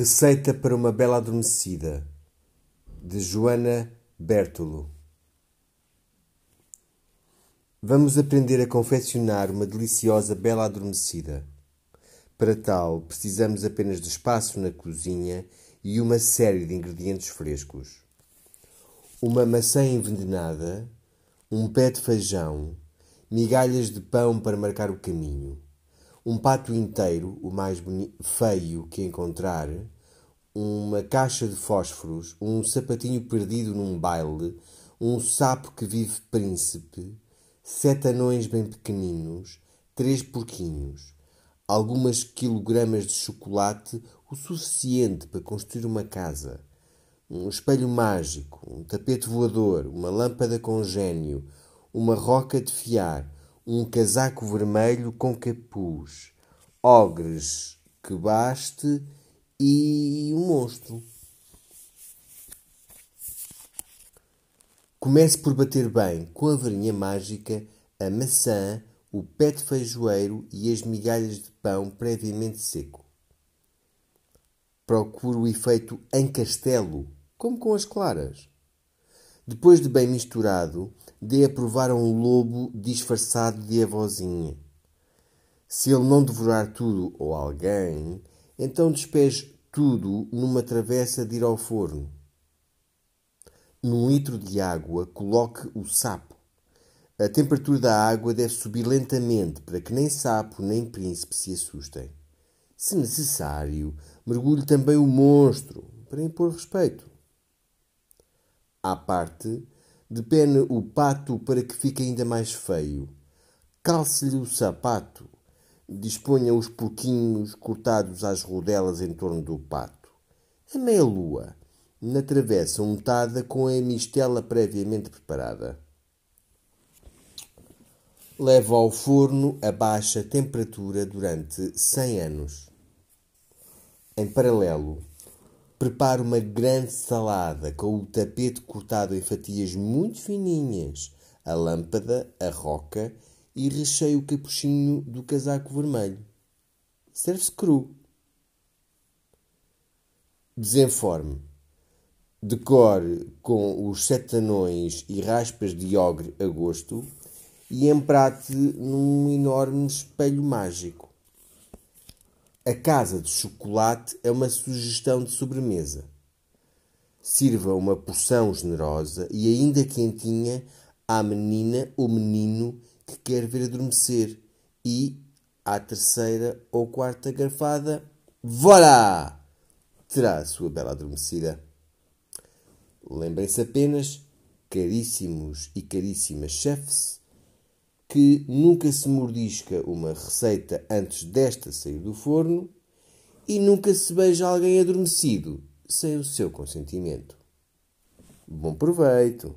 Receita para uma bela adormecida de Joana Bertolo. Vamos aprender a confeccionar uma deliciosa bela adormecida. Para tal, precisamos apenas de espaço na cozinha e uma série de ingredientes frescos. Uma maçã envenenada, um pé de feijão, migalhas de pão para marcar o caminho um pato inteiro, o mais feio que encontrar, uma caixa de fósforos, um sapatinho perdido num baile, um sapo que vive príncipe, sete anões bem pequeninos, três porquinhos, algumas quilogramas de chocolate, o suficiente para construir uma casa, um espelho mágico, um tapete voador, uma lâmpada com gênio, uma roca de fiar, um casaco vermelho com capuz, ogres que baste e um monstro. Comece por bater bem com a varinha mágica a maçã, o pé de feijoeiro e as migalhas de pão previamente seco. Procure o efeito em castelo, como com as claras. Depois de bem misturado, dê a provar a um lobo disfarçado de avózinha. Se ele não devorar tudo ou alguém, então despeje tudo numa travessa de ir ao forno. Num litro de água, coloque o sapo. A temperatura da água deve subir lentamente para que nem sapo nem príncipe se assustem. Se necessário, mergulhe também o monstro para impor respeito à parte, depene o pato para que fique ainda mais feio. Calce-lhe o sapato. Disponha os porquinhos cortados às rodelas em torno do pato. A meia-lua, na travessa untada com a mistela previamente preparada. Leva ao forno a baixa temperatura durante 100 anos. Em paralelo, Prepare uma grande salada com o tapete cortado em fatias muito fininhas, a lâmpada, a roca e recheie o capuchinho do casaco vermelho. Serve-se cru. Desenforme. Decore com os sete anões e raspas de ogre a gosto e emprate num enorme espelho mágico. A casa de chocolate é uma sugestão de sobremesa. Sirva uma porção generosa e ainda quentinha à menina ou menino que quer ver adormecer e, à terceira ou quarta garfada, voilà! Terá a sua bela adormecida. Lembrem-se apenas, caríssimos e caríssimas chefes, que nunca se mordisca uma receita antes desta sair do forno e nunca se beija alguém adormecido sem o seu consentimento. Bom proveito!